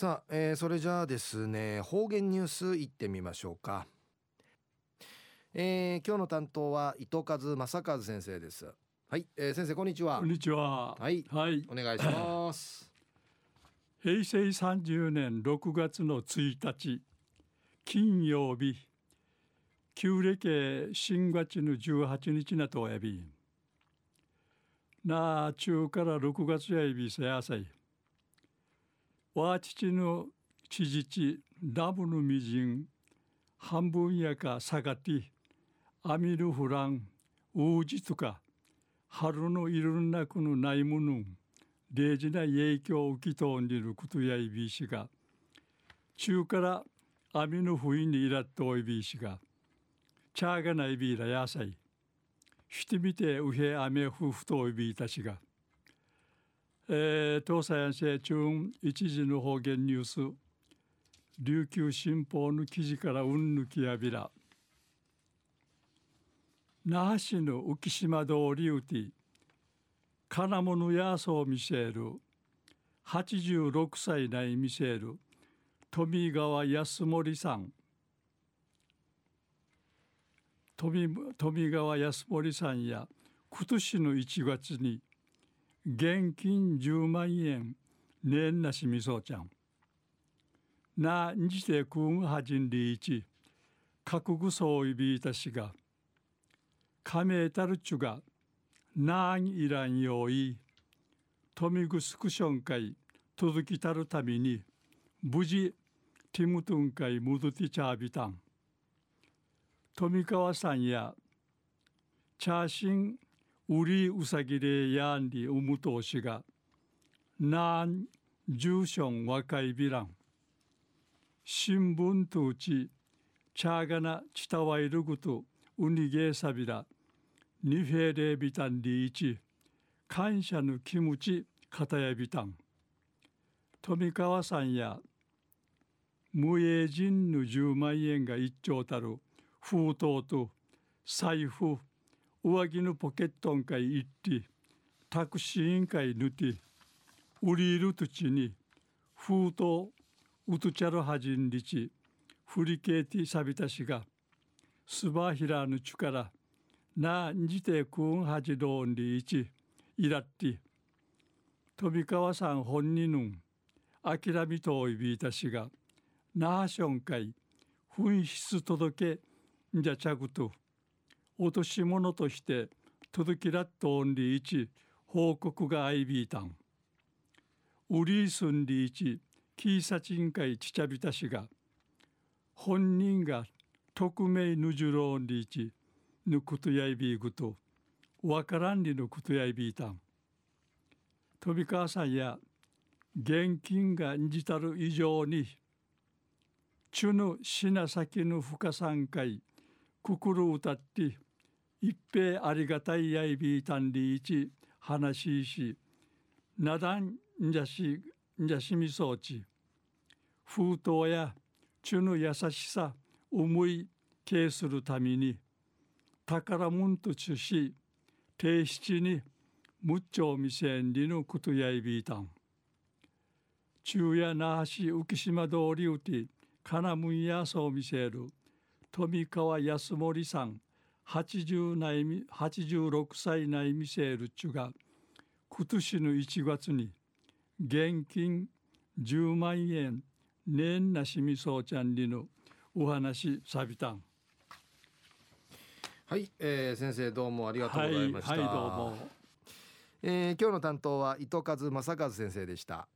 さあ、えー、それじゃあですね方言ニュースいってみましょうか、えー、今日の担当は伊藤和正和先生です。はい、えー、先生こんにちは。こんにちは。はい、はい、お願いします。平成30年6月の1日金曜日旧暦新月の18日なとおやびなあ中から6月やいびせやさいわちちのちじちダブのみじん半分やかさがてアミルフランウージとか春のいろんなくのないもの大事な影響を受けとんでることやいびしが中から網の不意にいらっとおいびしがチャーがないびらやさいしてみてうへ雨ふふとおいびいたしがえー、東西安政中一時の方言ニュース。琉球新報の記事からうんぬきやびら。那覇市の浮島通りうて金物やそう見せる。86歳ない見せる。富川康森さん。富富川康森さんや今年の1月に現金10万円年なしみそうちゃん。なにじてくんはじんりいち覚悟そういびいたしが加盟たるちゅがなんいらんようい富ぐすくしょんかい届きたるために無事ティムトンかいむどてちゃびたん。富川さんやチャーシンウリウサギレヤンリウムトウシがなんジューション若いビラン新聞とうちチャーガナチタワイルグトウニゲーサビラニフェレビタンリーチ感謝の気持ち片やビタン富川さんや無営人の10万円が一丁たる封筒と財布上着のポケットンかい行ってタクシー委員会ぬて売りる土地に封筒うとちゃるはじんりち振りけてさびたしがすばひらぬちからなにじてくんはじどんりいちいらって飛川さん本人の諦めといびいたしがなあしょんかい紛失届けんじゃちゃぐと落とし物として届きらっとおんりいち報告があいびいたん。ウリースンリーチキーサチン会ちちゃびたしが本人が匿名ぬじゅろんりーチぬくとやいびいぐとわからんりぬくとやいびいたん。飛び川さんや現金がんじたる以上にちゅぬしなさきぬ深さんかいくくる歌って一平ありがたいやいびいたんりいち話ししなだんんじゃしんじゃしみそうち。封筒やちゅぬ優しさ思い敬するために宝物とちゅし提出にむっちょみせんりのことやいびいたん。中や那覇市浮島通りうて金むんやそう見せる富川康森さん。80ない86歳ない見せるちゅが今年の1月に現金10万円年なしみそうちゃんにのお話さびたん。はい、えー、先生どうもありがとうございました、はい、はい、どうも、えー、今日の担当は糸数正和先生でした